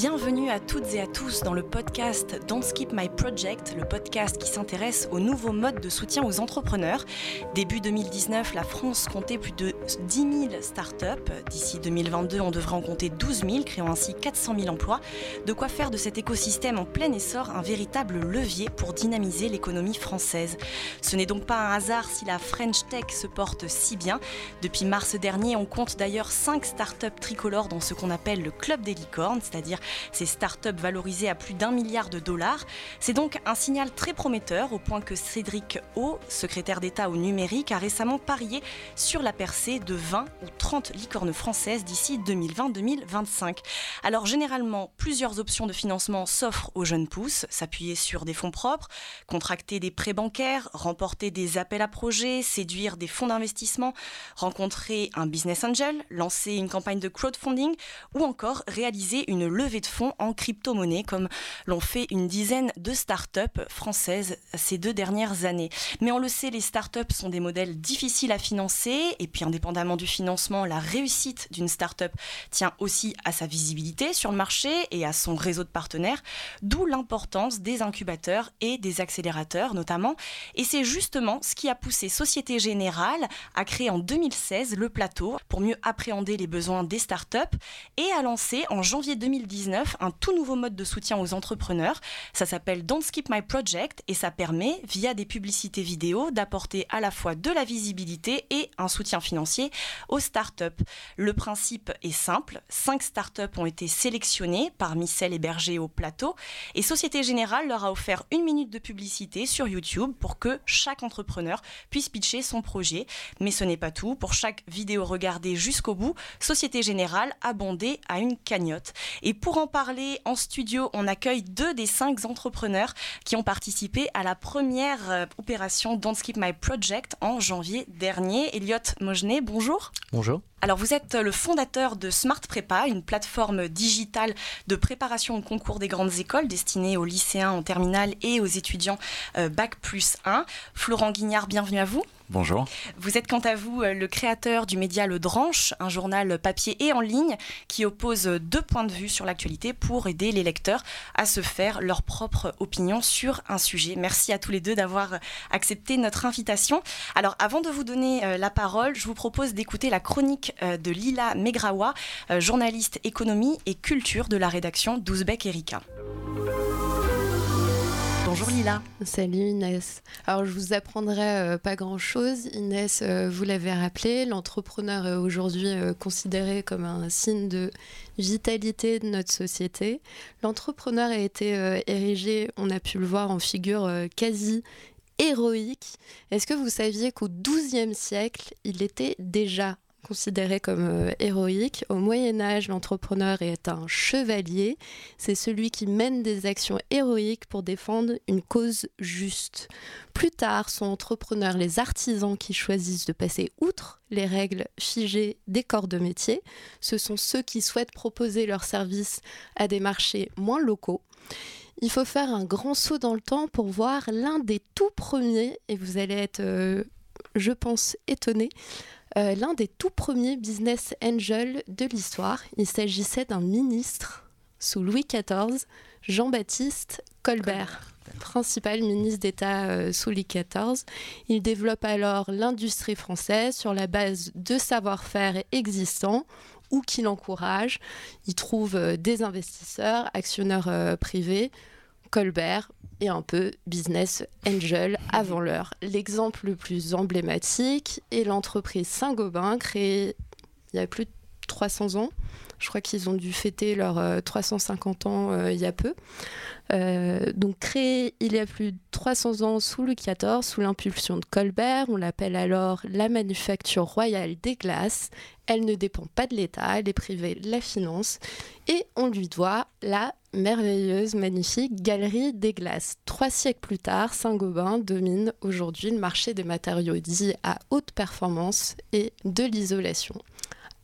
Bienvenue à toutes et à tous dans le podcast Don't Skip My Project, le podcast qui s'intéresse aux nouveaux modes de soutien aux entrepreneurs. Début 2019, la France comptait plus de 10 000 startups. D'ici 2022, on devrait en compter 12 000, créant ainsi 400 000 emplois. De quoi faire de cet écosystème en plein essor un véritable levier pour dynamiser l'économie française. Ce n'est donc pas un hasard si la French Tech se porte si bien. Depuis mars dernier, on compte d'ailleurs 5 startups tricolores dans ce qu'on appelle le club des licornes, c'est-à-dire ces startups valorisées à plus d'un milliard de dollars. C'est donc un signal très prometteur au point que Cédric O, secrétaire d'État au numérique, a récemment parié sur la percée de 20 ou 30 licornes françaises d'ici 2020-2025. Alors généralement, plusieurs options de financement s'offrent aux jeunes pousses, s'appuyer sur des fonds propres, contracter des prêts bancaires, remporter des appels à projets, séduire des fonds d'investissement, rencontrer un business angel, lancer une campagne de crowdfunding ou encore réaliser une levée de fonds en crypto-monnaie, comme l'ont fait une dizaine de start-up françaises ces deux dernières années. Mais on le sait, les start-up sont des modèles difficiles à financer, et puis indépendamment du financement, la réussite d'une start-up tient aussi à sa visibilité sur le marché et à son réseau de partenaires, d'où l'importance des incubateurs et des accélérateurs notamment. Et c'est justement ce qui a poussé Société Générale à créer en 2016 le plateau pour mieux appréhender les besoins des start-up et à lancer en janvier 2010 un tout nouveau mode de soutien aux entrepreneurs. Ça s'appelle Don't Skip My Project et ça permet, via des publicités vidéo, d'apporter à la fois de la visibilité et un soutien financier aux startups. Le principe est simple. Cinq startups ont été sélectionnées parmi celles hébergées au plateau et Société Générale leur a offert une minute de publicité sur YouTube pour que chaque entrepreneur puisse pitcher son projet. Mais ce n'est pas tout. Pour chaque vidéo regardée jusqu'au bout, Société Générale a bondé à une cagnotte. Et pour en parler en studio, on accueille deux des cinq entrepreneurs qui ont participé à la première euh, opération Don't Skip My Project en janvier dernier. Elliot Mogenet, bonjour. Bonjour. Alors vous êtes le fondateur de Smart Prépa, une plateforme digitale de préparation au concours des grandes écoles destinée aux lycéens en terminale et aux étudiants euh, Bac plus 1. Florent Guignard, bienvenue à vous. Bonjour. Vous êtes quant à vous euh, le créateur du média Le Dranche, un journal papier et en ligne qui oppose deux points de vue sur l'actualité pour aider les lecteurs à se faire leur propre opinion sur un sujet. Merci à tous les deux d'avoir accepté notre invitation. Alors avant de vous donner euh, la parole, je vous propose d'écouter la chronique euh, de Lila Megrawa, journaliste économie et culture de la rédaction d'Ouzbek Erika. Bonjour Lila. Salut Inès. Alors je vous apprendrai euh, pas grand-chose. Inès, euh, vous l'avez rappelé, l'entrepreneur est aujourd'hui euh, considéré comme un signe de vitalité de notre société. L'entrepreneur a été érigé, on a pu le voir, en figure quasi héroïque. Est-ce que vous saviez qu'au XIIe siècle, il était déjà considéré comme euh, héroïque. Au Moyen Âge, l'entrepreneur est un chevalier. C'est celui qui mène des actions héroïques pour défendre une cause juste. Plus tard, sont entrepreneurs les artisans qui choisissent de passer outre les règles figées des corps de métier. Ce sont ceux qui souhaitent proposer leurs services à des marchés moins locaux. Il faut faire un grand saut dans le temps pour voir l'un des tout premiers, et vous allez être, euh, je pense, étonné, euh, l'un des tout premiers business angels de l'histoire. Il s'agissait d'un ministre sous Louis XIV, Jean-Baptiste Colbert, principal ministre d'État euh, sous Louis XIV. Il développe alors l'industrie française sur la base de savoir-faire existants ou qu'il encourage. Il trouve euh, des investisseurs, actionnaires privés. Colbert et un peu business angel avant l'heure. L'exemple le plus emblématique est l'entreprise Saint-Gobain, créée il y a plus de 300 ans. Je crois qu'ils ont dû fêter leurs 350 euh, ans euh, il y a peu. Euh, donc créée il y a plus de 300 ans sous Louis XIV, sous l'impulsion de Colbert. On l'appelle alors la manufacture royale des glaces. Elle ne dépend pas de l'État, elle est privée de la finance. Et on lui doit la merveilleuse, magnifique galerie des glaces. Trois siècles plus tard, Saint-Gobain domine aujourd'hui le marché des matériaux dits à haute performance et de l'isolation.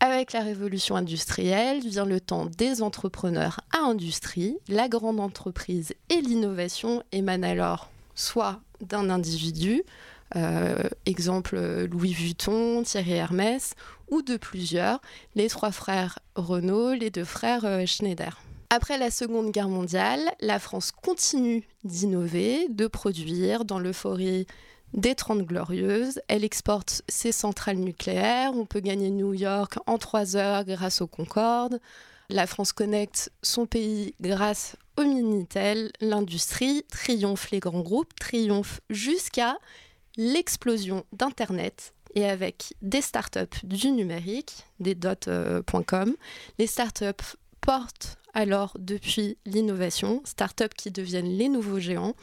Avec la révolution industrielle vient le temps des entrepreneurs à industrie. La grande entreprise et l'innovation émanent alors soit d'un individu, euh, exemple Louis Vuitton, Thierry Hermès, ou de plusieurs, les trois frères Renault, les deux frères euh, Schneider. Après la Seconde Guerre mondiale, la France continue d'innover, de produire dans l'euphorie des 30 glorieuses. Elle exporte ses centrales nucléaires. On peut gagner New York en 3 heures grâce au Concorde. La France connecte son pays grâce au Minitel. L'industrie triomphe les grands groupes, triomphe jusqu'à l'explosion d'Internet et avec des startups du numérique, des dot.com. Les startups portent alors depuis l'innovation, startups qui deviennent les nouveaux géants.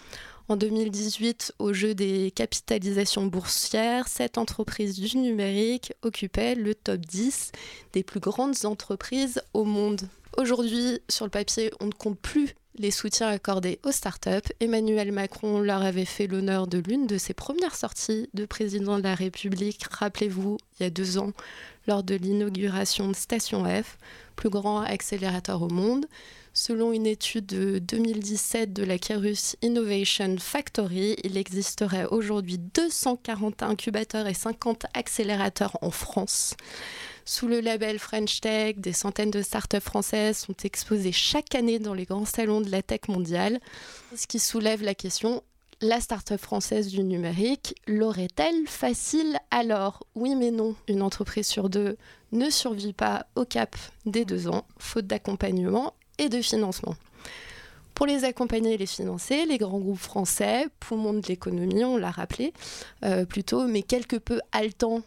En 2018, au jeu des capitalisations boursières, cette entreprise du numérique occupait le top 10 des plus grandes entreprises au monde. Aujourd'hui, sur le papier, on ne compte plus les soutiens accordés aux startups. Emmanuel Macron leur avait fait l'honneur de l'une de ses premières sorties de président de la République, rappelez-vous, il y a deux ans, lors de l'inauguration de Station F, plus grand accélérateur au monde. Selon une étude de 2017 de la Kerus Innovation Factory, il existerait aujourd'hui 240 incubateurs et 50 accélérateurs en France. Sous le label French Tech, des centaines de startups françaises sont exposées chaque année dans les grands salons de la tech mondiale, ce qui soulève la question la start-up française du numérique l'aurait-elle facile alors Oui mais non. Une entreprise sur deux ne survit pas au cap des deux ans, faute d'accompagnement et de financement. Pour les accompagner et les financer, les grands groupes français, poumons de l'économie, on l'a rappelé euh, plutôt, mais quelque peu haletants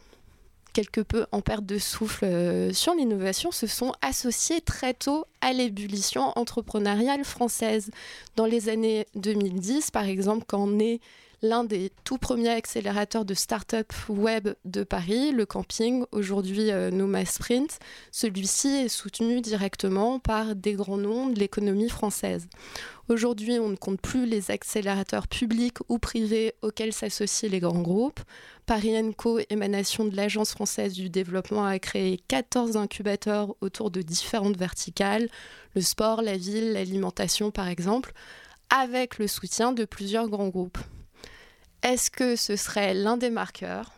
quelque peu en perte de souffle euh, sur l'innovation se sont associés très tôt à l'ébullition entrepreneuriale française. Dans les années 2010, par exemple, quand naît l'un des tout premiers accélérateurs de start-up web de Paris, le camping, aujourd'hui euh, Sprint. Celui-ci est soutenu directement par des grands noms de l'économie française. Aujourd'hui, on ne compte plus les accélérateurs publics ou privés auxquels s'associent les grands groupes. Paris Co, émanation de l'Agence française du développement, a créé 14 incubateurs autour de différentes verticales, le sport, la ville, l'alimentation par exemple, avec le soutien de plusieurs grands groupes. Est-ce que ce serait l'un des marqueurs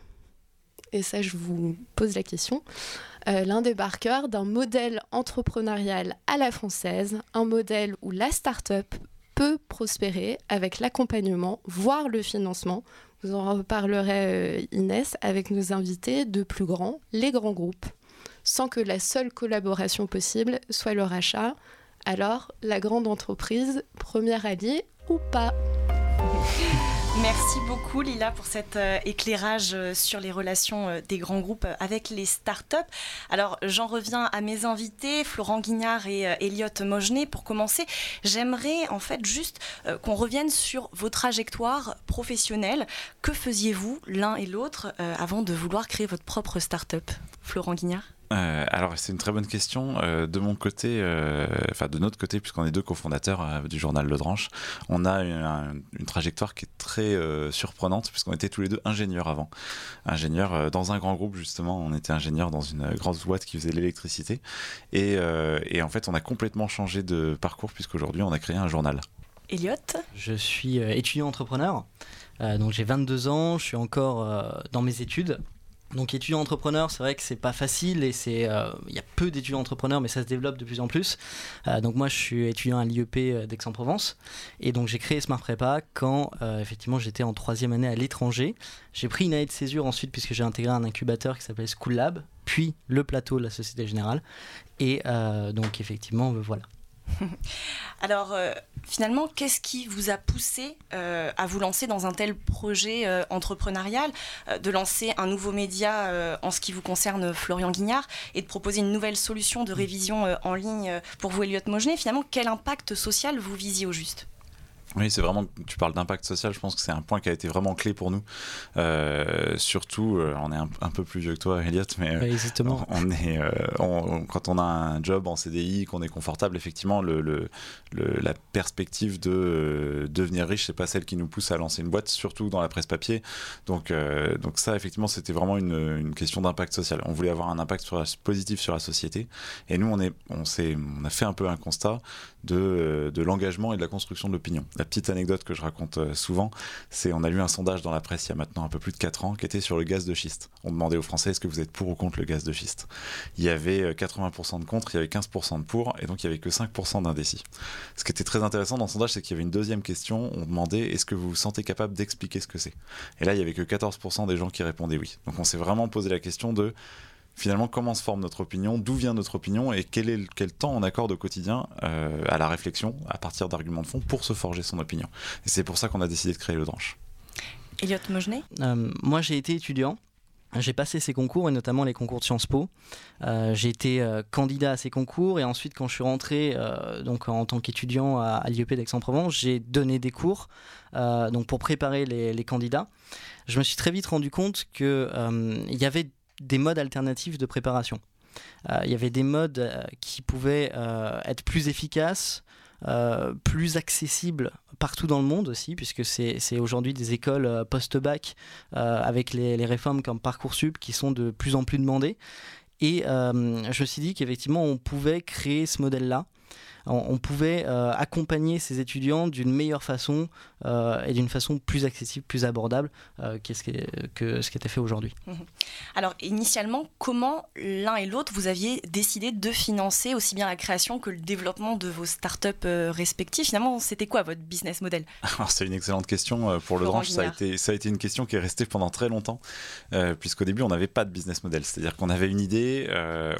Et ça, je vous pose la question. Euh, l'un des marqueurs d'un modèle entrepreneurial à la française, un modèle où la start-up peut prospérer avec l'accompagnement, voire le financement? Vous en reparlerez, euh, Inès, avec nos invités de plus grands, les grands groupes, sans que la seule collaboration possible soit le rachat. Alors, la grande entreprise, première alliée ou pas? Merci beaucoup Lila pour cet euh, éclairage euh, sur les relations euh, des grands groupes avec les startups. Alors j'en reviens à mes invités, Florent Guignard et Elliot Mogenet. Pour commencer, j'aimerais en fait juste qu'on revienne sur vos trajectoires professionnelles. Que faisiez-vous l'un et l'autre avant de vouloir créer votre propre startup? Florent Guignard euh, alors c'est une très bonne question. Euh, de mon côté, euh, enfin de notre côté, puisqu'on est deux cofondateurs du journal Le Dranche, on a une, trajectoire qui est très surprenante puisqu'on était tous les deux ingénieurs avant. Ingénieurs dans un grand groupe justement, on était ingénieurs dans une grande boîte qui faisait l'électricité et, et, en fait on a complètement changé de parcours puisqu'aujourd'hui on a créé un journal. Elliot Je suis étudiant entrepreneur, donc j'ai 22 ans, je suis encore dans mes études donc étudiant entrepreneur, c'est vrai que c'est pas facile et c'est euh, il y a peu d'étudiants entrepreneurs mais ça se développe de plus en plus. Euh, donc moi je suis étudiant à l'IEP euh, d'Aix-en-Provence et donc j'ai créé Smart Prépa quand effectivement j'étais en troisième année à l'étranger. J'ai pris une année de césure ensuite puisque j'ai intégré un incubateur qui s'appelle School Lab, puis le plateau de la Société Générale et donc effectivement voilà. Alors, finalement, qu'est-ce qui vous a poussé euh, à vous lancer dans un tel projet euh, entrepreneurial, de lancer un nouveau média en ce qui vous concerne, Florian Guignard, et de proposer une nouvelle solution de révision en ligne pour vous, Elliot Mogenet Finalement, quel impact social vous visiez au juste? Oui, c'est vraiment, tu parles d'impact social, je pense que c'est un point qui a été vraiment clé pour nous. Euh, surtout, euh, on est un, peu plus vieux que toi, Elliot, mais euh, on, est, quand on a un job en CDI, qu'on est confortable, effectivement, le, le, la perspective de devenir riche, c'est pas celle qui nous pousse à lancer une boîte, surtout dans la presse papier. Donc, donc ça, effectivement, c'était vraiment une, une question d'impact social. On voulait avoir un impact sur positif sur la société. Et nous, on, est, on, on a fait un peu un constat de, de l'engagement et de la construction de l'opinion. La petite anecdote que je raconte souvent, c'est on a lu un sondage dans la presse il y a maintenant un peu plus de 4 ans qui était sur le gaz de schiste. On demandait aux Français est-ce que vous êtes pour ou contre le gaz de schiste? Il y avait 80% de contre, il y avait 15% de pour, et donc il y avait que 5% d'indécis. Ce qui était très intéressant dans le sondage, c'est qu'il y avait une deuxième question. On demandait est-ce que vous vous sentez capable d'expliquer ce que c'est? Et là, il y avait que 14% des gens qui répondaient oui. Donc on s'est vraiment posé la question de finalement comment se forme notre opinion, d'où vient notre opinion et quel, est, quel temps on accorde au quotidien euh, à la réflexion à partir d'arguments de fond pour se forger son opinion. Et c'est pour ça qu'on a décidé de créer le Dranche. Elliot Mogenet euh, Moi j'ai été étudiant j'ai passé ces concours et notamment les concours de Sciences Po. Euh, j'ai été euh, candidat à ces concours et ensuite quand je suis rentré euh, donc en tant qu'étudiant à, l'IEP d'Aix-en-Provence, j'ai donné des cours donc pour préparer les, les, candidats. Je me suis très vite rendu compte qu'il y avait des modes alternatifs de préparation. Il y avait des modes qui pouvaient être plus efficaces, euh, plus accessible partout dans le monde aussi, puisque c'est aujourd'hui des écoles euh, post-bac euh, avec les, les, réformes comme Parcoursup qui sont de plus en plus demandées. Et je me suis dit qu'effectivement, on pouvait créer ce modèle-là on, pouvait euh, accompagner ces étudiants d'une meilleure façon euh, et d'une façon plus accessible, plus abordable euh, que, ce qui, que ce qui était fait aujourd'hui. Mhm. Alors initialement, comment l'un et l'autre vous aviez décidé de financer aussi bien la création que le développement de vos startups respectives? Finalement, c'était quoi votre business model? C'est une excellente question. Pour le Dranche, ça a, été, ça a été une question qui est restée pendant très longtemps, puisqu'au début, on n'avait pas de business model. C'est-à-dire qu'on avait une idée,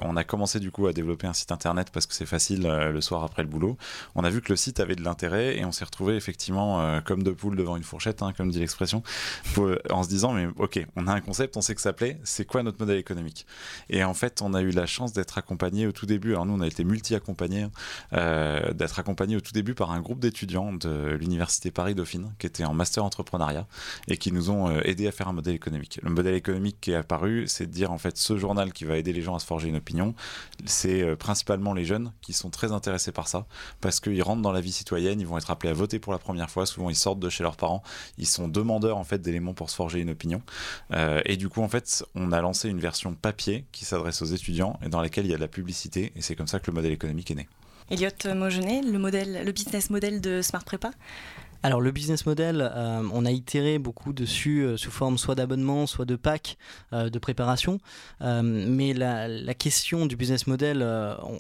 on a commencé du coup à développer un site internet parce que c'est facile le soir après le boulot, on a vu que le site avait de l'intérêt et on s'est retrouvé effectivement euh, comme deux poules devant une fourchette, hein, comme dit l'expression, en se disant mais ok, on a un concept, on sait que ça plaît, c'est quoi notre modèle économique? Et en fait, on a eu la chance d'être accompagné au tout début. Alors nous, on a été multi-accompagné, euh, d'être accompagné au tout début par un groupe d'étudiants de l'université Paris Dauphine qui étaient en master entrepreneuriat et qui nous ont euh, aidé à faire un modèle économique. Le modèle économique qui est apparu, c'est de dire en fait ce journal qui va aider les gens à se forger une opinion, c'est principalement les jeunes qui sont très intéressés par ça, parce qu'ils rentrent dans la vie citoyenne, ils vont être appelés à voter pour la première fois, souvent ils sortent de chez leurs parents, ils sont demandeurs en fait d'éléments pour se forger une opinion. Euh, et du coup, en fait, on a lancé une version papier qui s'adresse aux étudiants et dans laquelle il y a de la publicité, et c'est comme ça que le modèle économique est né. Elliot Mogenet, le, modèle, le business model de Smart Prepa alors le business model, euh, on a itéré beaucoup dessus euh, sous forme soit d'abonnement, soit de pack euh, de préparation. mais la, question du business model,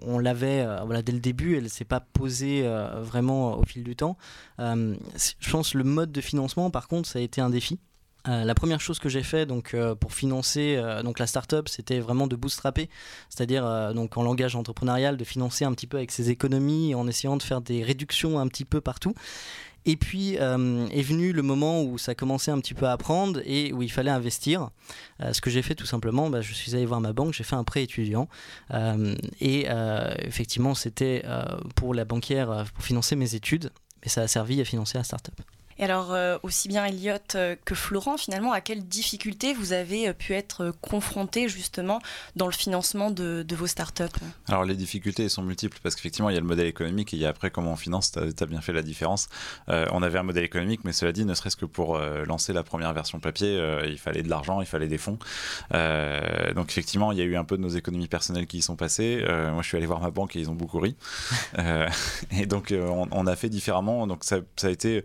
on, l'avait voilà, dès le début, elle ne s'est pas posée vraiment au fil du temps. je pense le mode de financement, par contre, ça a été un défi. la première chose que j'ai fait donc pour financer donc la startup, c'était vraiment de bootstrapper, c'est-à-dire donc en langage entrepreneurial de financer un petit peu avec ses économies en essayant de faire des réductions un petit peu partout. Et puis euh, est venu le moment où ça commençait un petit peu à prendre et où il fallait investir. Euh, ce que j'ai fait tout simplement, bah, je suis allé voir ma banque, j'ai fait un prêt étudiant. Euh, et effectivement, c'était pour la banquière, pour financer mes études, mais ça a servi à financer la start-up. Et alors, euh, aussi bien Elliot euh, que Florent, finalement, à quelles difficultés vous avez euh, pu être confrontés justement dans le financement de, vos startups? Alors, les difficultés sont multiples parce qu'effectivement, il y a le modèle économique et il y a après comment on finance. Tu as, bien fait la différence. on avait un modèle économique, mais cela dit, ne serait-ce que pour lancer la première version papier, il fallait de l'argent, il fallait des fonds. donc, effectivement, il y a eu un peu de nos économies personnelles qui y sont passées. moi, je suis allé voir ma banque et ils ont beaucoup ri. et donc, on, a fait différemment. Donc, ça a été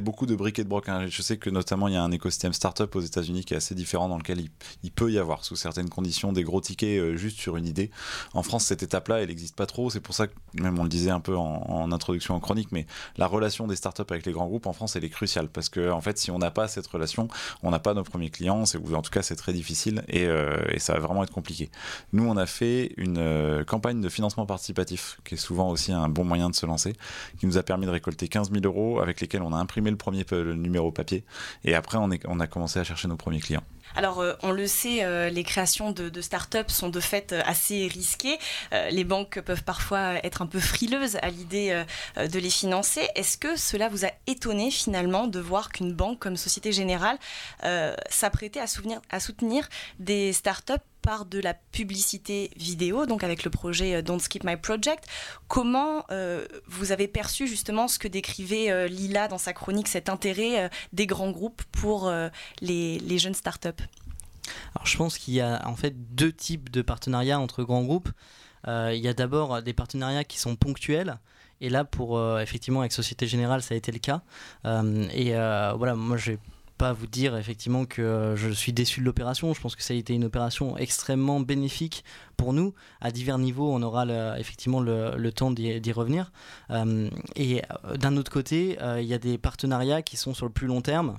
beaucoup de briques et de broc. Hein. Je sais que notamment il y a un écosystème startup aux États-Unis qui est assez différent dans lequel il, peut y avoir sous certaines conditions des gros tickets euh, juste sur une idée. En France, cette étape-là, elle n'existe pas trop. C'est pour ça que même on le disait un peu en, introduction en chronique, mais la relation des startups avec les grands groupes en France, elle est cruciale parce que en fait, si on n'a pas cette relation, on n'a pas nos premiers clients. ou en tout cas, c'est très difficile euh, et, ça va vraiment être compliqué. Nous, on a fait une euh, campagne de financement participatif qui est souvent aussi un bon moyen de se lancer, qui nous a permis de récolter 15 000 euros avec lesquels on a imprimé le premier numéro papier et après on, a commencé à chercher nos premiers clients. Alors, euh, on le sait, euh, les créations de, start-up sont de fait euh, assez risquées. les banques peuvent parfois être un peu frileuses à l'idée de les financer. Est-ce que cela vous a étonné finalement de voir qu'une banque comme Société Générale s'apprêtait à, soutenir des start-up par de la publicité vidéo, donc avec le projet Don't Skip My Project? Comment vous avez perçu justement ce que décrivait Lila dans sa chronique, cet intérêt des grands groupes pour les, les, jeunes startups Alors je pense qu'il y a en fait deux types de partenariats entre grands groupes. il y a d'abord des partenariats qui sont ponctuels Et là, pour effectivement avec Société Générale, ça a été le cas. et voilà, moi j'ai pas vous dire effectivement que euh, je suis déçu de l'opération. Je pense que ça a été une opération extrêmement bénéfique pour nous. À divers niveaux, on aura effectivement le, temps d'y revenir. Euh, et euh, d'un autre côté, il y a des partenariats qui sont sur le plus long terme.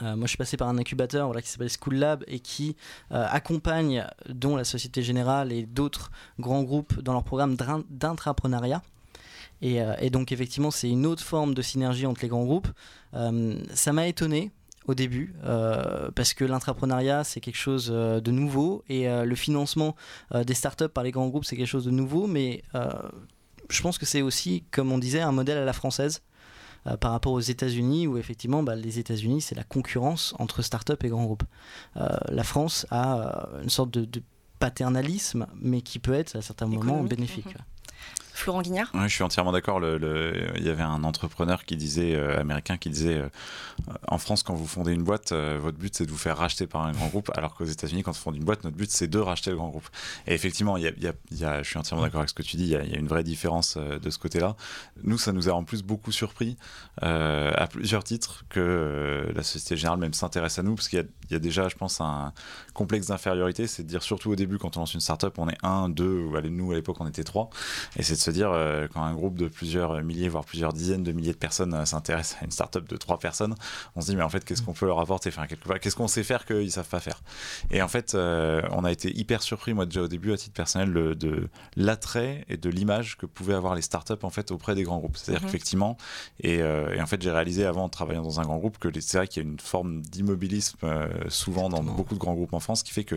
Moi, je suis passé par un incubateur voilà, qui s'appelle School Lab et qui accompagne, dont la Société Générale et d'autres grands groupes, dans leur programme d'intrapreneuriat. Et, et, donc, effectivement, c'est une autre forme de synergie entre les grands groupes. ça m'a étonné au début, euh, parce que l'intrapreneuriat, c'est quelque chose euh, de nouveau, et euh, le financement des startups par les grands groupes, c'est quelque chose de nouveau, mais je pense que c'est aussi, comme on disait, un modèle à la française. Par rapport aux États-Unis, où effectivement, bah, les États-Unis, c'est la concurrence entre startups et grands groupes. la France a une sorte de, paternalisme, mais qui peut être à certains moments bénéfique. Mhm. Florent Guignard Oui, je suis entièrement d'accord. Il y avait un entrepreneur qui disait, euh, américain qui disait euh, en France, quand vous fondez une boîte, euh, votre but c'est de vous faire racheter par un grand groupe, alors qu'aux États-Unis, quand on fonde une boîte, notre but c'est de racheter le grand groupe. Et effectivement, je suis entièrement d'accord avec ce que tu dis, il y, a, une vraie différence de ce côté-là. Nous, ça nous a en plus beaucoup surpris à plusieurs titres que la Société Générale même s'intéresse à nous, parce qu'il y, a déjà, je pense, un complexe d'infériorité, c'est de dire surtout au début, quand on lance une startup, on est un, deux, ou nous à l'époque on était trois, et c'est de se dire, euh, quand un groupe de plusieurs milliers, voire plusieurs dizaines de milliers de personnes euh, s'intéresse à une startup de trois personnes, on se dit, mais en fait, qu'est-ce qu'on peut leur apporter enfin, Qu'est-ce qu'on sait faire qu'ils savent pas faire? Et en fait, euh, on a été hyper surpris, moi déjà au début, à titre personnel, de l'attrait et de l'image que pouvaient avoir les startups en fait auprès des grands groupes. C'est-à-dire mhm. qu'effectivement, et, en fait, j'ai réalisé avant en travaillant dans un grand groupe que c'est vrai qu'il y a une forme d'immobilisme souvent dans beaucoup de grands groupes en France qui fait que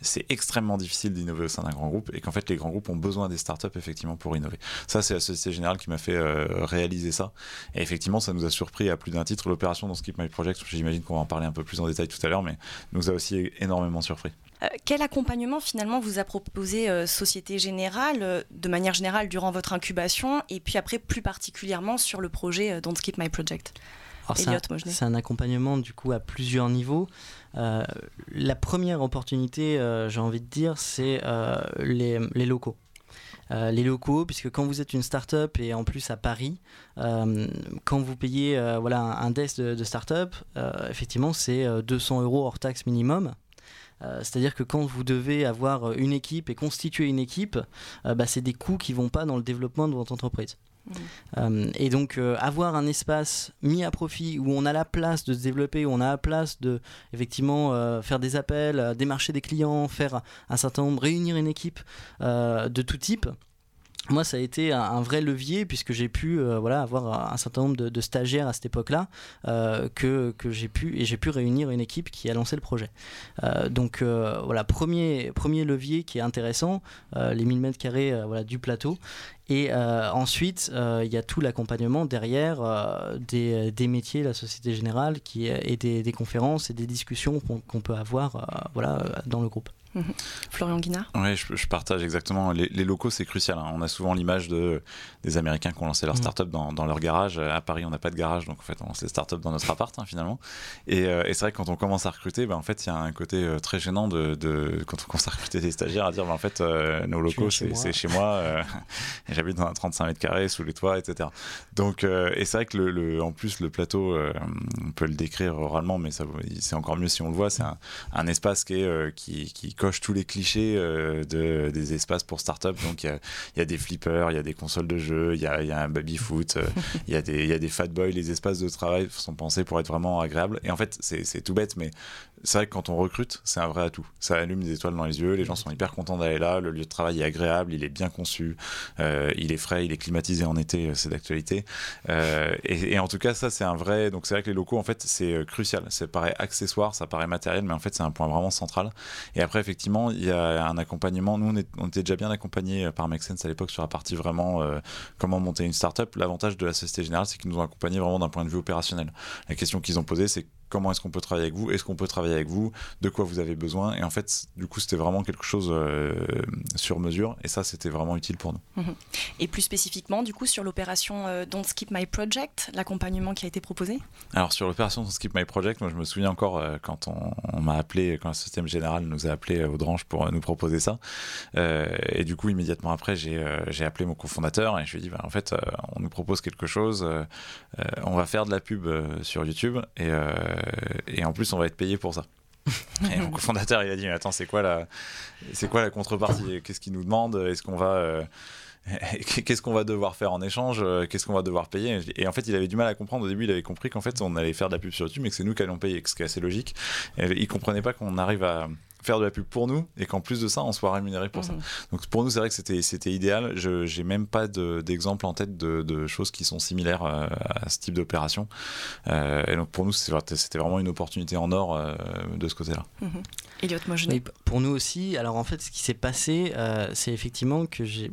c'est extrêmement difficile d'innover au sein d'un grand groupe et qu'en fait les grands groupes ont besoin des startups effectivement pour innover. Ça, c'est la Société Générale qui m'a fait euh, réaliser ça. Et effectivement, ça nous a surpris à plus d'un titre. L'opération dans Skip My Project, j'imagine qu'on va en parler un peu plus en détail tout à l'heure, mais nous a aussi énormément surpris. Euh, quel accompagnement finalement vous a proposé euh, Société Générale, de manière générale durant votre incubation, et puis après plus particulièrement sur le projet Don't Skip My Project? C'est un, accompagnement du coup à plusieurs niveaux. la première opportunité, j'ai envie de dire, c'est les, les, locaux. Euh, les locaux, puisque quand vous êtes une start-up et en plus à Paris, euh, quand vous payez euh, voilà, un, desk de, start-up, effectivement c'est 200 euros hors taxe minimum. C'est-à-dire que quand vous devez avoir une équipe et constituer une équipe, bah, c'est des coûts qui vont pas dans le développement de votre entreprise. Mmh. et donc avoir un espace mis à profit où on a la place de se développer, où on a la place de effectivement faire des appels, démarcher des clients, faire un certain nombre, réunir une équipe de tout type, moi, ça a été un, vrai levier puisque j'ai pu euh, voilà, avoir un certain nombre de, stagiaires à cette époque-là euh, que, que j'ai pu et j'ai pu réunir une équipe qui a lancé le projet. Euh, donc voilà, premier, premier levier qui est intéressant, les 1000 mètres carrés voilà, du plateau. Et ensuite, il y a tout l'accompagnement derrière des, des, métiers, la Société Générale, qui, et des, des conférences et des discussions qu'on peut avoir voilà, dans le groupe. Florian Guinard Oui, je, partage exactement. Les, locaux, c'est crucial. Hein. On a souvent l'image de, des Américains qui ont lancé leur mhm. start-up dans, dans, leur garage. À Paris, on n'a pas de garage, donc en fait, on lance les start-up dans notre appart, hein, finalement. Et, euh, et c'est vrai que quand on commence à recruter, ben, en fait, il y a un côté euh, très gênant de, de, quand on commence à recruter des stagiaires à dire, ben, en fait, euh, nos locaux, c'est chez moi. et j'habite dans un 35 mètres carrés, sous les toits, etc. Donc, et c'est vrai que le, en plus, le plateau, on peut le décrire oralement, mais c'est encore mieux si on le voit. C'est un, un, espace qui, est, qui, qui coche tous les clichés euh, de, des espaces pour start-up. Donc il y, a, des flippers, il y a des consoles de jeux, il y a, y a, un baby-foot, euh, il y, a des, y a des fat boys. Les espaces de travail sont pensés pour être vraiment agréables. Et en fait, c'est tout bête, mais c'est vrai que quand on recrute, c'est un vrai atout. Ça allume des étoiles dans les yeux, les gens sont hyper contents d'aller là, le lieu de travail est agréable, il est bien conçu, euh, il est frais, il est climatisé en été, c'est d'actualité. Euh, et, en tout cas, ça c'est un vrai. Donc c'est vrai que les locaux, en fait, c'est crucial. Ça paraît accessoire, ça paraît matériel, mais en fait c'est un point vraiment central. Et après, effectivement, il y a un accompagnement. Nous, on, était déjà bien accompagnés par Make à l'époque sur la partie vraiment comment monter une startup. L'avantage de la Société Générale, c'est qu'ils nous ont accompagnés vraiment d'un point de vue opérationnel. La question qu'ils ont posée, c'est comment est-ce qu'on peut travailler avec vous, est-ce qu'on peut travailler avec vous, de quoi vous avez besoin. Et en fait, du coup, c'était vraiment quelque chose euh, sur mesure. Et ça, c'était vraiment utile pour nous. Mhm. Et plus spécifiquement, du coup, sur l'opération euh, Don't Skip My Project, l'accompagnement qui a été proposé? Alors, sur l'opération Don't Skip My Project, moi, je me souviens encore euh, quand on, m'a appelé, quand le système général nous a appelé au Dranche pour nous proposer ça. et du coup, immédiatement après, j'ai appelé mon cofondateur et je lui ai dit, bah, en fait, on nous propose quelque chose, on va faire de la pub sur YouTube et, et en plus, on va être payé pour ça. Et mon cofondateur, il a dit mais attends, c'est quoi la, c'est quoi la contrepartie? Qu'est-ce qu'il nous demande? Est-ce qu'on va euh, qu'est-ce qu'on va devoir faire en échange? Qu'est-ce qu'on va devoir payer? Et en fait, il avait du mal à comprendre. Au début, il avait compris qu'en fait, on allait faire de la pub sur YouTube, mais que c'est nous qui allions payer, ce qui est assez logique. Et il comprenait pas qu'on arrive à faire de la pub pour nous et qu'en plus de ça, on soit rémunéré pour ça. Mhm. Donc pour nous, c'est vrai que c'était, c'était idéal. Je n'ai même pas d'exemple en tête de, choses qui sont similaires euh, à ce type d'opération. Euh, et donc pour nous, c'était vraiment une opportunité en or euh, de ce côté-là. Mhm. Elliot, moi je n'ai... Pour nous aussi, alors en fait, ce qui s'est passé, c'est effectivement que j'ai,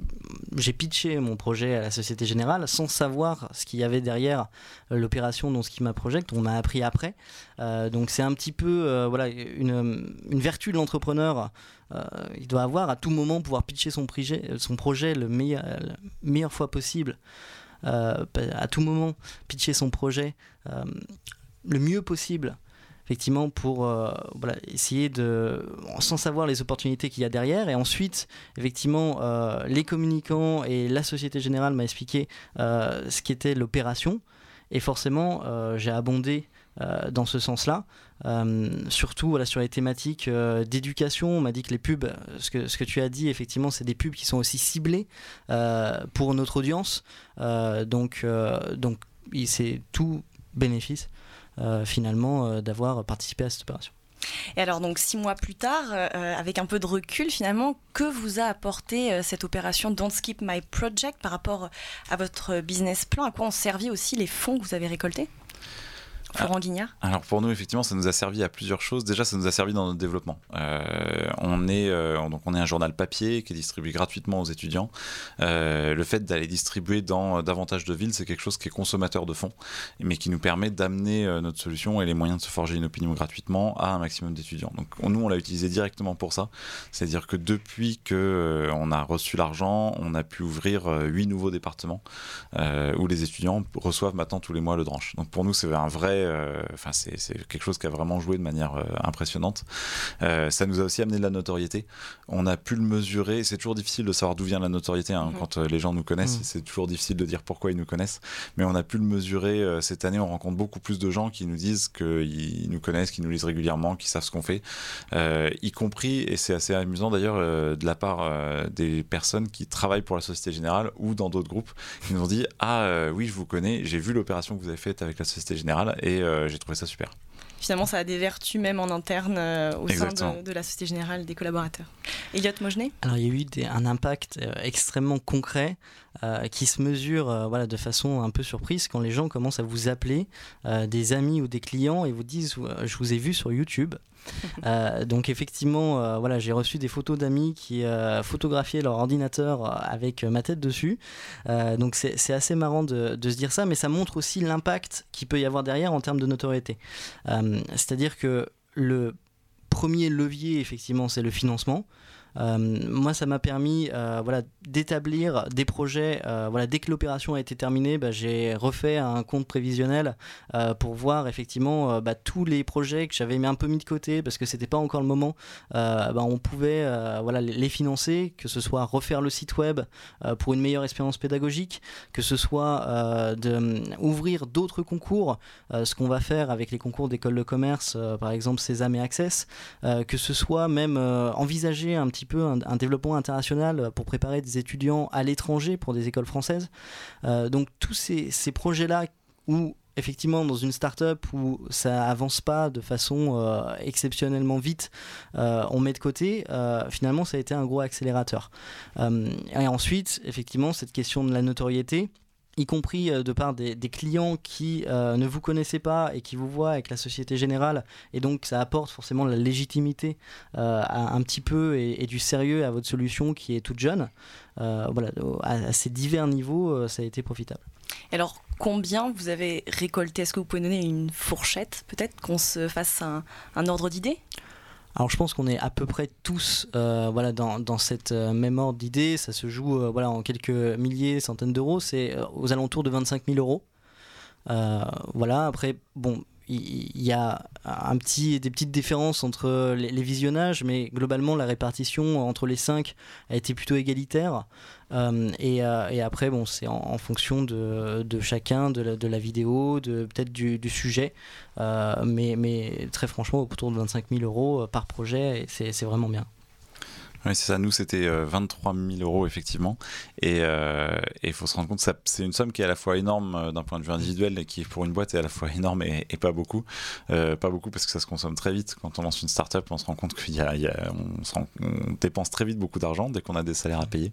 pitché mon projet à la Société Générale sans savoir ce qu'il y avait derrière l'opération dont Schema Project. On a appris après. donc c'est un petit peu voilà, une, une vertu l'entrepreneur, euh, il doit avoir à tout moment pouvoir pitcher son projet, son projet le meilleur, la meilleure fois possible. Euh, à tout moment, pitcher son projet euh, le mieux possible effectivement pour voilà, essayer de sans savoir les opportunités qu'il y a derrière. Et ensuite effectivement les communicants et la société générale m'a expliqué ce qu'était l'opération. Et forcément j'ai abondé dans ce sens-là. Euh, surtout voilà, sur les thématiques euh, d'éducation, on m'a dit que les pubs, ce que, ce que tu as dit, effectivement, c'est des pubs qui sont aussi ciblées euh, pour notre audience. donc, donc c'est tout bénéfice finalement d'avoir participé à cette opération. Et alors donc six mois plus tard, avec un peu de recul finalement, que vous a apporté cette opération Don't Skip My Project par rapport à votre business plan? À quoi ont servi aussi les fonds que vous avez récoltés? Florent Guignard Alors pour nous, effectivement, ça nous a servi à plusieurs choses. Déjà, ça nous a servi dans notre développement. Euh, on, est, euh, donc on est un journal papier qui est distribué gratuitement aux étudiants. Euh, le fait d'aller distribuer dans davantage de villes, c'est quelque chose qui est consommateur de fonds, mais qui nous permet d'amener notre solution et les moyens de se forger une opinion gratuitement à un maximum d'étudiants. Donc nous, on l'a utilisé directement pour ça. C'est-à-dire que depuis que on a reçu l'argent, on a pu ouvrir huit nouveaux départements où les étudiants reçoivent maintenant tous les mois le dranche. Donc pour nous, c'est un vrai euh, enfin, c'est quelque chose qui a vraiment joué de manière euh, impressionnante. Euh, ça nous a aussi amené de la notoriété. On a pu le mesurer. C'est toujours difficile de savoir d'où vient la notoriété hein. mhm. quand les gens nous connaissent. Mhm. C'est toujours difficile de dire pourquoi ils nous connaissent. Mais on a pu le mesurer cette année. On rencontre beaucoup plus de gens qui nous disent qu'ils nous connaissent, qui nous lisent régulièrement, qui savent ce qu'on fait, y compris, et c'est assez amusant d'ailleurs, de la part des personnes qui travaillent pour la Société Générale ou dans d'autres groupes, qui nous ont dit Ah oui, je vous connais, j'ai vu l'opération que vous avez faite avec la Société Générale et euh, j'ai trouvé ça super. Finalement, ça a des vertus même en interne euh, au sein de, la Société Générale des collaborateurs. Elliot Mogenet Alors, il y a eu un impact euh, extrêmement concret qui se mesure voilà, de façon un peu surprise quand les gens commencent à vous appeler, des amis ou des clients, et vous disent Je vous ai vu sur YouTube. Euh, donc effectivement, euh, voilà, j'ai reçu des photos d'amis qui euh, photographiaient leur ordinateur avec ma tête dessus. donc c'est assez marrant de, de, se dire ça, mais ça montre aussi l'impact qu'il peut y avoir derrière en termes de notoriété. C'est-à-dire que le premier levier, effectivement, c'est le financement. Euh, moi, ça m'a permis euh, voilà, d'établir des projets. Euh, voilà, dès que l'opération a été terminée, bah, j'ai refait un compte prévisionnel pour voir effectivement bah, tous les projets que j'avais un peu mis de côté parce que c'était pas encore le moment. Bah, on pouvait voilà, les financer, que ce soit refaire le site web pour une meilleure expérience pédagogique, que ce soit de, ouvrir d'autres concours, ce qu'on va faire avec les concours d'école de commerce, par exemple Sésame et Access, que ce soit même envisager un petit peu un, développement international pour préparer des étudiants à l'étranger pour des écoles françaises. Euh, donc tous ces, projets-là où effectivement dans une start-up où ça avance pas de façon euh, exceptionnellement vite, euh, on met de côté, finalement ça a été un gros accélérateur. et ensuite, effectivement, cette question de la notoriété, y compris de par des, clients qui ne vous connaissaient pas et qui vous voient avec la Société Générale, et donc ça apporte forcément la légitimité à, un petit peu et, du sérieux à votre solution qui est toute jeune. voilà, à, ces divers niveaux, ça a été profitable. Alors, combien vous avez récolté? Est-ce que vous pouvez donner une fourchette, peut-être, qu'on se fasse un, ordre d'idée? Alors je pense qu'on est à peu près tous euh, voilà, dans, cette euh, même ordre d'idée. Ça se joue euh, voilà, en quelques milliers, centaines d'euros. C'est aux alentours de 25 000 euros. voilà, après, bon, il y a un petit, des petites différences entre les, visionnages, mais globalement la répartition entre les cinq a été plutôt égalitaire. Euh, euh, et, après, bon, c'est en, fonction de, chacun, de la, vidéo, de peut-être du, sujet, euh, mais très franchement, autour de 25 000 euros par projet, c'est vraiment bien. Oui, c'est ça. Nous, c'était 23 euh, 000 euros, effectivement. Et il euh, faut se rendre compte que c'est une somme qui est à la fois énorme euh, d'un point de vue individuel et qui, pour une boîte, est à la fois énorme et, pas beaucoup. pas beaucoup parce que ça se consomme très vite. Quand on lance une startup, on se rend compte qu'on on, dépense très vite beaucoup d'argent dès qu'on a des salaires à payer.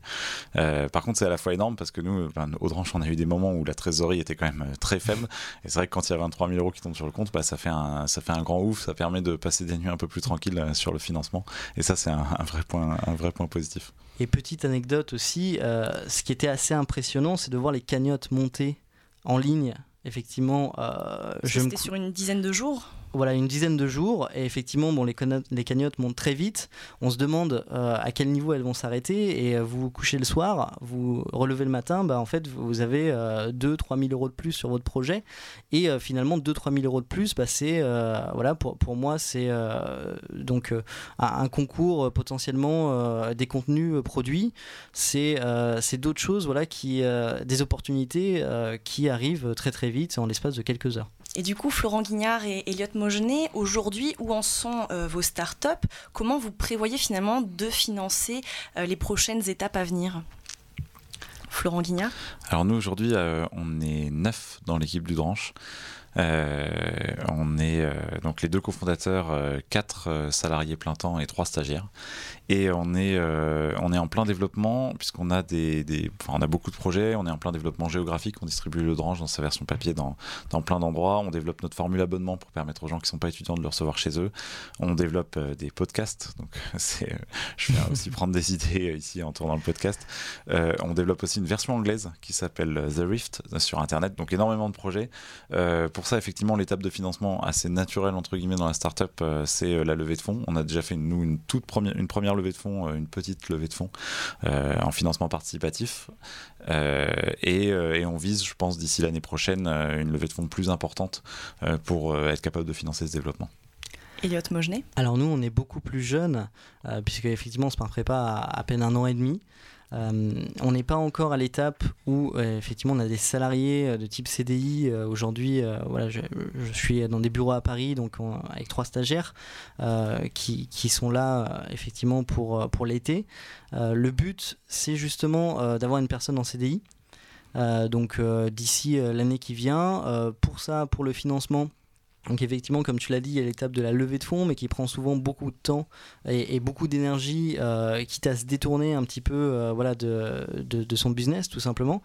par contre, c'est à la fois énorme parce que nous, ben, au on a eu des moments où la trésorerie était quand même très faible. Et c'est vrai que quand il y a 23 000 euros qui tombent sur le compte, bah, ça, fait un, grand ouf. Ça permet de passer des nuits un peu plus tranquilles sur le financement. Et ça, c'est un vrai point un vrai point positif. Et petite anecdote aussi, euh, ce qui était assez impressionnant, c'est de voir les cagnottes monter en ligne. Effectivement, euh, c'était sur une dizaine de jours? Voilà, une dizaine de jours. Et effectivement, bon, les, les cagnottes montent très vite. On se demande euh, à quel niveau elles vont s'arrêter. Et vous vous couchez le soir, vous relevez le matin, bah, en fait, vous avez 2-3 000 euros de plus sur votre projet. Et finalement, 2-3 000 euros de plus, bah, c'est, voilà, pour, pour moi, c'est donc un concours potentiellement des contenus produits. C'est, c'est d'autres choses, voilà, qui, des opportunités qui arrivent très très vite en l'espace de quelques heures. Et du coup, Florent Guignard et Elliot Mogenet, aujourd'hui, où en sont euh, vos startups Comment vous prévoyez finalement de financer euh, les prochaines étapes à venir? Florent Guignard Alors nous, aujourd'hui, euh, on est neuf dans l'équipe du Dranche. on est donc les deux cofondateurs, quatre salariés plein temps et trois stagiaires. Et on est, euh, on est en plein développement, puisqu'on a, des, des on a beaucoup de projets, on est en plein développement géographique, on distribue le Drange dans sa version papier dans, dans plein d'endroits, on développe notre formule abonnement pour permettre aux gens qui ne sont pas étudiants de le recevoir chez eux, on développe euh, des podcasts, donc c'est, je viens aussi prendre des idées euh, ici en tournant le podcast, on développe aussi une version anglaise qui s'appelle The Rift sur Internet, donc énormément de projets. pour ça, effectivement, l'étape de financement assez naturelle, entre guillemets, dans la startup, c'est la levée de fonds. On a déjà fait, nous, une toute première, une première levée de fonds, euh, une petite levée de fonds euh, en financement participatif. Euh, et, on vise, je pense, d'ici l'année prochaine, une levée de fonds plus importante pour être capable de financer ce développement. Alors nous, on est beaucoup plus jeunes, puisque effectivement, on se prépa à, à peine un an et demi. Euh, on n'est pas encore à l'étape où euh, effectivement on a des salariés euh, de type CDI. Aujourd'hui, voilà, je, suis dans des bureaux à Paris, donc avec trois stagiaires qui, qui, sont là effectivement pour, pour l'été. le but, c'est justement d'avoir une personne en CDI. donc d'ici l'année qui vient, pour ça, pour le financement, donc effectivement, comme tu l'as dit, il y a l'étape de la levée de fonds, mais qui prend souvent beaucoup de temps et, beaucoup d'énergie, euh, quitte à se détourner un petit peu euh, voilà, de, son business, tout simplement.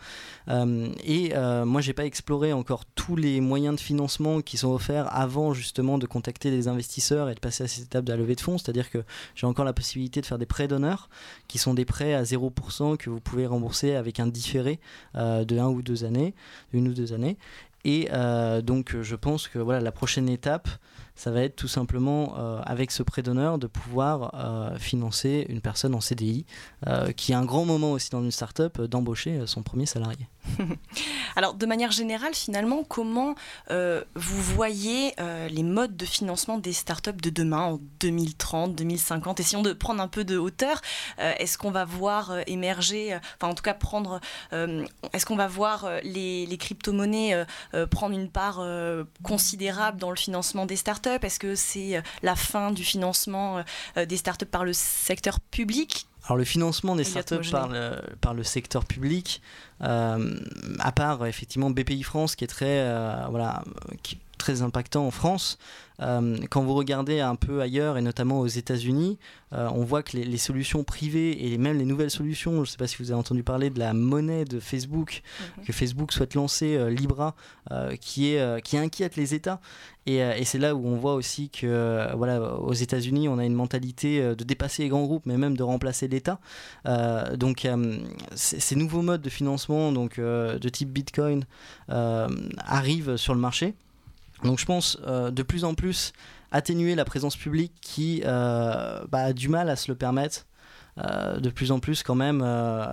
Euh, et moi, j'ai pas exploré encore tous les moyens de financement qui sont offerts avant justement de contacter des investisseurs et de passer à cette étape de la levée de fonds. C'est-à-dire que j'ai encore la possibilité de faire des prêts d'honneur, qui sont des prêts à 0% que vous pouvez rembourser avec un différé de 1 ou 2 années, une ou deux années. Et euh, donc je pense que voilà, la prochaine étape, ça va être tout simplement euh, avec ce prêt d'honneur de pouvoir euh, financer une personne en CDI, qui a un grand moment aussi dans une startup d'embaucher son premier salarié. Alors, de manière générale, finalement, comment euh, vous voyez euh, les modes de financement des startups de demain, en 2030, 2050 Essayons de prendre un peu de hauteur. Euh, est-ce qu'on va voir émerger, enfin, en tout cas, prendre. est-ce qu'on va voir les, les crypto-monnaies prendre une part considérable dans le financement des startups Est-ce que c'est la fin du financement des startups par le secteur public? Alors le financement des startups par le, par le secteur public, euh, à part effectivement BPI France qui est très, euh, voilà, qui, très impactant en France. quand vous regardez un peu ailleurs et notamment aux États-Unis, on voit que les, solutions privées et même les nouvelles solutions, je ne sais pas si vous avez entendu parler de la monnaie de Facebook, mhm. que Facebook souhaite lancer, Libra, qui, est, qui inquiète les États. Et, et c'est là où on voit aussi que voilà, aux États-Unis, on a une mentalité de dépasser les grands groupes, mais même de remplacer l'État. donc ces nouveaux modes de financement, donc de type Bitcoin, arrivent sur le marché. Donc je pense euh, de plus en plus atténuer la présence publique qui euh, bah, a du mal à se le permettre. Euh, de plus en plus quand même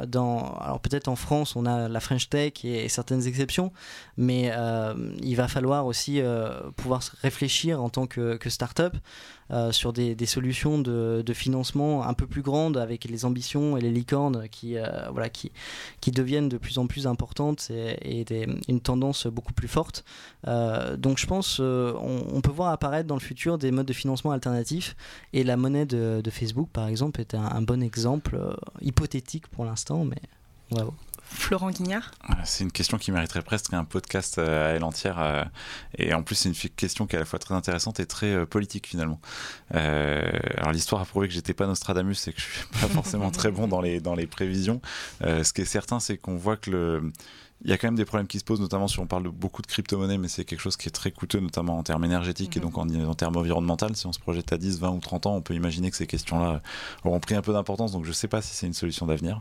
dans alors peut-être en France on a la French Tech et, certaines exceptions mais il va falloir aussi pouvoir réfléchir en tant que, que start-up euh, sur des, solutions de, financement un peu plus grandes avec les ambitions et les licornes qui, euh, voilà, qui, qui deviennent de plus en plus importantes et, une tendance beaucoup plus forte. Euh, donc je pense on, peut voir apparaître dans le futur des modes de financement alternatifs et la monnaie de, Facebook par exemple est un, bon exemple hypothétique pour l'instant mais voilà. Florent Guignard C'est une question qui mériterait presque un podcast euh, à elle entière. Euh, et en plus, c'est une question qui est à la fois très intéressante et très euh, politique finalement. alors l'histoire a prouvé que j'étais pas Nostradamus et que je suis pas forcément très bon dans les, dans les prévisions. ce qui est certain, c'est qu'on voit que le il y a quand même des problèmes qui se posent, notamment si on parle de beaucoup de crypto-monnaies, mais c'est quelque chose qui est très coûteux, notamment en termes énergétiques et mhm. donc en, termes environnementaux. Si on se projette à 10, 20 ou 30 ans, on peut imaginer que ces questions-là auront pris un peu d'importance. Donc je ne sais pas si c'est une solution d'avenir.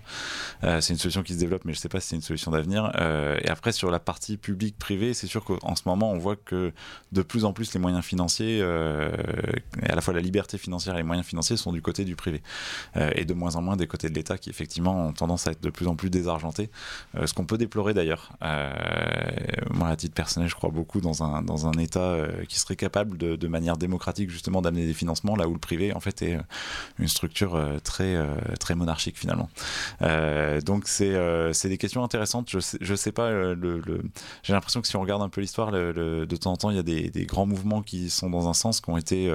Euh, c'est une solution qui se développe, mais je ne sais pas si c'est une solution d'avenir. Euh, et après, sur la partie publique-privée, c'est sûr qu'en ce moment, on voit que de plus en plus les moyens financiers, euh, à la fois la liberté financière et les moyens financiers, sont du côté du privé. et de moins en moins des côtés de l'État qui, effectivement, ont tendance à être de plus en plus désargentés. ce qu'on peut déplorer d'ailleurs euh, moi, à titre personnel, je crois beaucoup dans un, dans un État euh, qui serait capable de, manière démocratique justement d'amener des financements là où le privé en fait est euh, une structure très, très monarchique finalement. donc c'est des questions intéressantes. Je sais, je sais pas, j'ai l'impression que si on regarde un peu l'histoire, de temps en temps, il y a des, des, grands mouvements qui sont dans un sens, qui ont été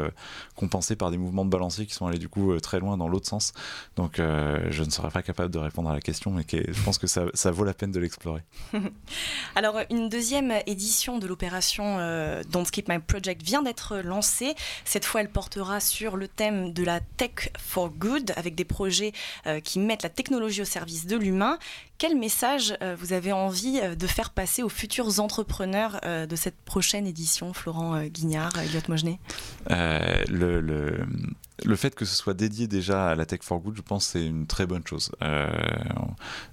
compensés par des mouvements de balancier qui sont allés du coup très loin dans l'autre sens. Donc je ne serais pas capable de répondre à la question, mais je pense que ça, ça vaut la peine de l'explorer. Alors, une deuxième édition de l'opération euh, Don't Skip My Project vient d'être lancée. Cette fois, elle portera sur le thème de la tech for good, avec des projets euh, qui mettent la technologie au service de l'humain. Quel message euh, vous avez envie de faire passer aux futurs entrepreneurs de cette prochaine édition, Florent Guignard, Elliot Mogenet le, le, le fait que ce soit dédié déjà à la tech for good, je pense c'est une très bonne chose. Euh,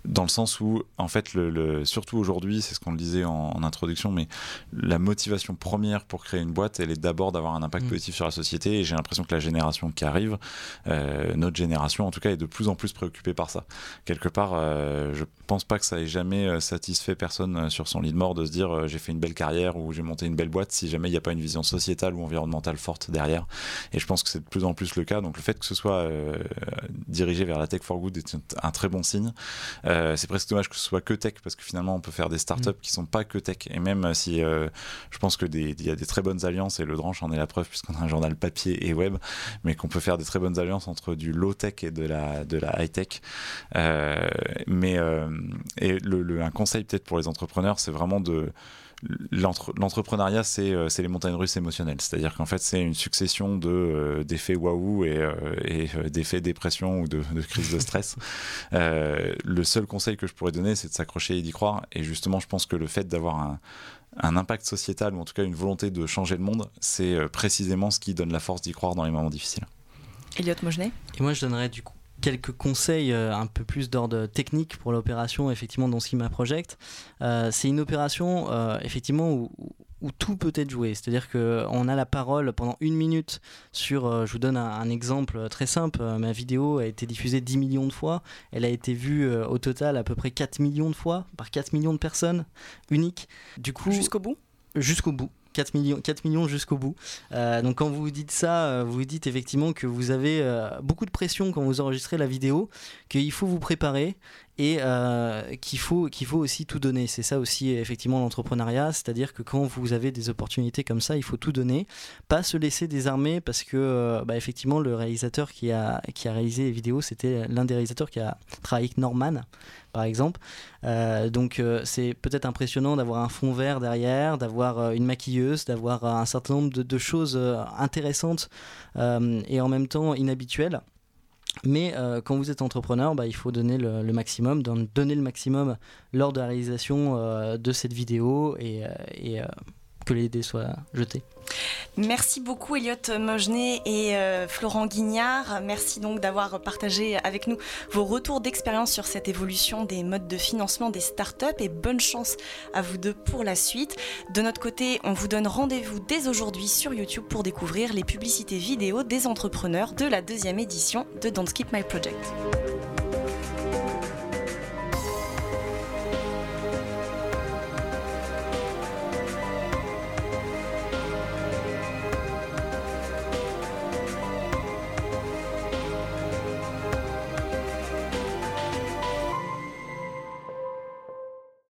dans le sens où, en fait, le, surtout aujourd'hui, c'est ce qu'on le disait en, introduction, mais la motivation première pour créer une boîte, elle est d'abord d'avoir un impact mm. positif sur la société. Et j'ai l'impression que la génération qui arrive, euh, notre génération en tout cas, est de plus en plus préoccupée par ça. Quelque part, euh, je pense pas que ça ait jamais satisfait personne sur son lit de mort de se dire j'ai fait une belle carrière ou j'ai monté une belle boîte si jamais il n'y a pas une vision sociétale ou environnementale forte derrière. Et je pense que c'est de plus en plus le cas. Donc le fait que ce soit euh, dirigé vers la tech for good est un très bon signe. Euh, c'est presque dommage que ce soit que tech parce que finalement on peut faire des startups mm. qui sont pas que tech. Et même si euh, je pense que il y a des très bonnes alliances et le Dranche en est la preuve puisqu'on a un journal papier et web, mais qu'on peut faire des très bonnes alliances entre du low tech et de la de la high tech. mais et le, un conseil peut-être pour les entrepreneurs, c'est vraiment de l'entrepreneuriat, euh, c'est les montagnes russes émotionnelles. C'est-à-dire qu'en fait, c'est une succession de euh, d'effets waouh et, euh, d'effets dépression ou de, de crise de stress. le seul conseil que je pourrais donner, c'est de s'accrocher et d'y croire. Et justement, je pense que le fait d'avoir un, un impact sociétal ou en tout cas une volonté de changer le monde, c'est précisément ce qui donne la force d'y croire dans les moments difficiles. Elliot Mogenet Et moi, je donnerais du coup quelques conseils euh, un peu plus d'ordre technique pour l'opération effectivement dans Schema Project. Euh, c'est une opération euh, effectivement où, tout peut être joué. C'est-à-dire qu'on a la parole pendant une minute sur, je vous donne un, exemple très simple, ma vidéo a été diffusée 10 millions de fois, elle a été vue au total à peu près 4 millions de fois par 4 millions de personnes uniques. Du coup, jusqu'au bout? Jusqu'au bout. 4 millions, 4 millions jusqu'au bout. Euh, donc quand vous dites ça, euh, vous dites effectivement que vous avez euh, beaucoup de pression quand vous enregistrez la vidéo, qu'il faut vous préparer et euh, qu'il faut, faut aussi tout donner. C'est ça aussi effectivement l'entrepreneuriat, c'est-à-dire que quand vous avez des opportunités comme ça, il faut tout donner, pas se laisser désarmer parce que euh, bah, effectivement le réalisateur qui a, qui a réalisé les vidéos, c'était l'un des réalisateurs qui a travaillé avec Norman par exemple. Euh, donc c'est peut-être impressionnant d'avoir un fond vert derrière, d'avoir une maquilleuse, d'avoir un certain nombre de, de choses intéressantes et en même temps inhabituelles. Mais euh, quand vous êtes entrepreneur, bah, il faut donner le, maximum, donner le maximum lors de la réalisation euh, de cette vidéo et, euh, que les dés soient jetés. Merci beaucoup Elliot Mogenet et euh, Florent Guignard. Merci donc d'avoir partagé avec nous vos retours d'expérience sur cette évolution des modes de financement des startups et bonne chance à vous deux pour la suite. De notre côté, on vous donne rendez-vous dès aujourd'hui sur YouTube pour découvrir les publicités vidéo des entrepreneurs de la deuxième édition de Don't Skip My Project.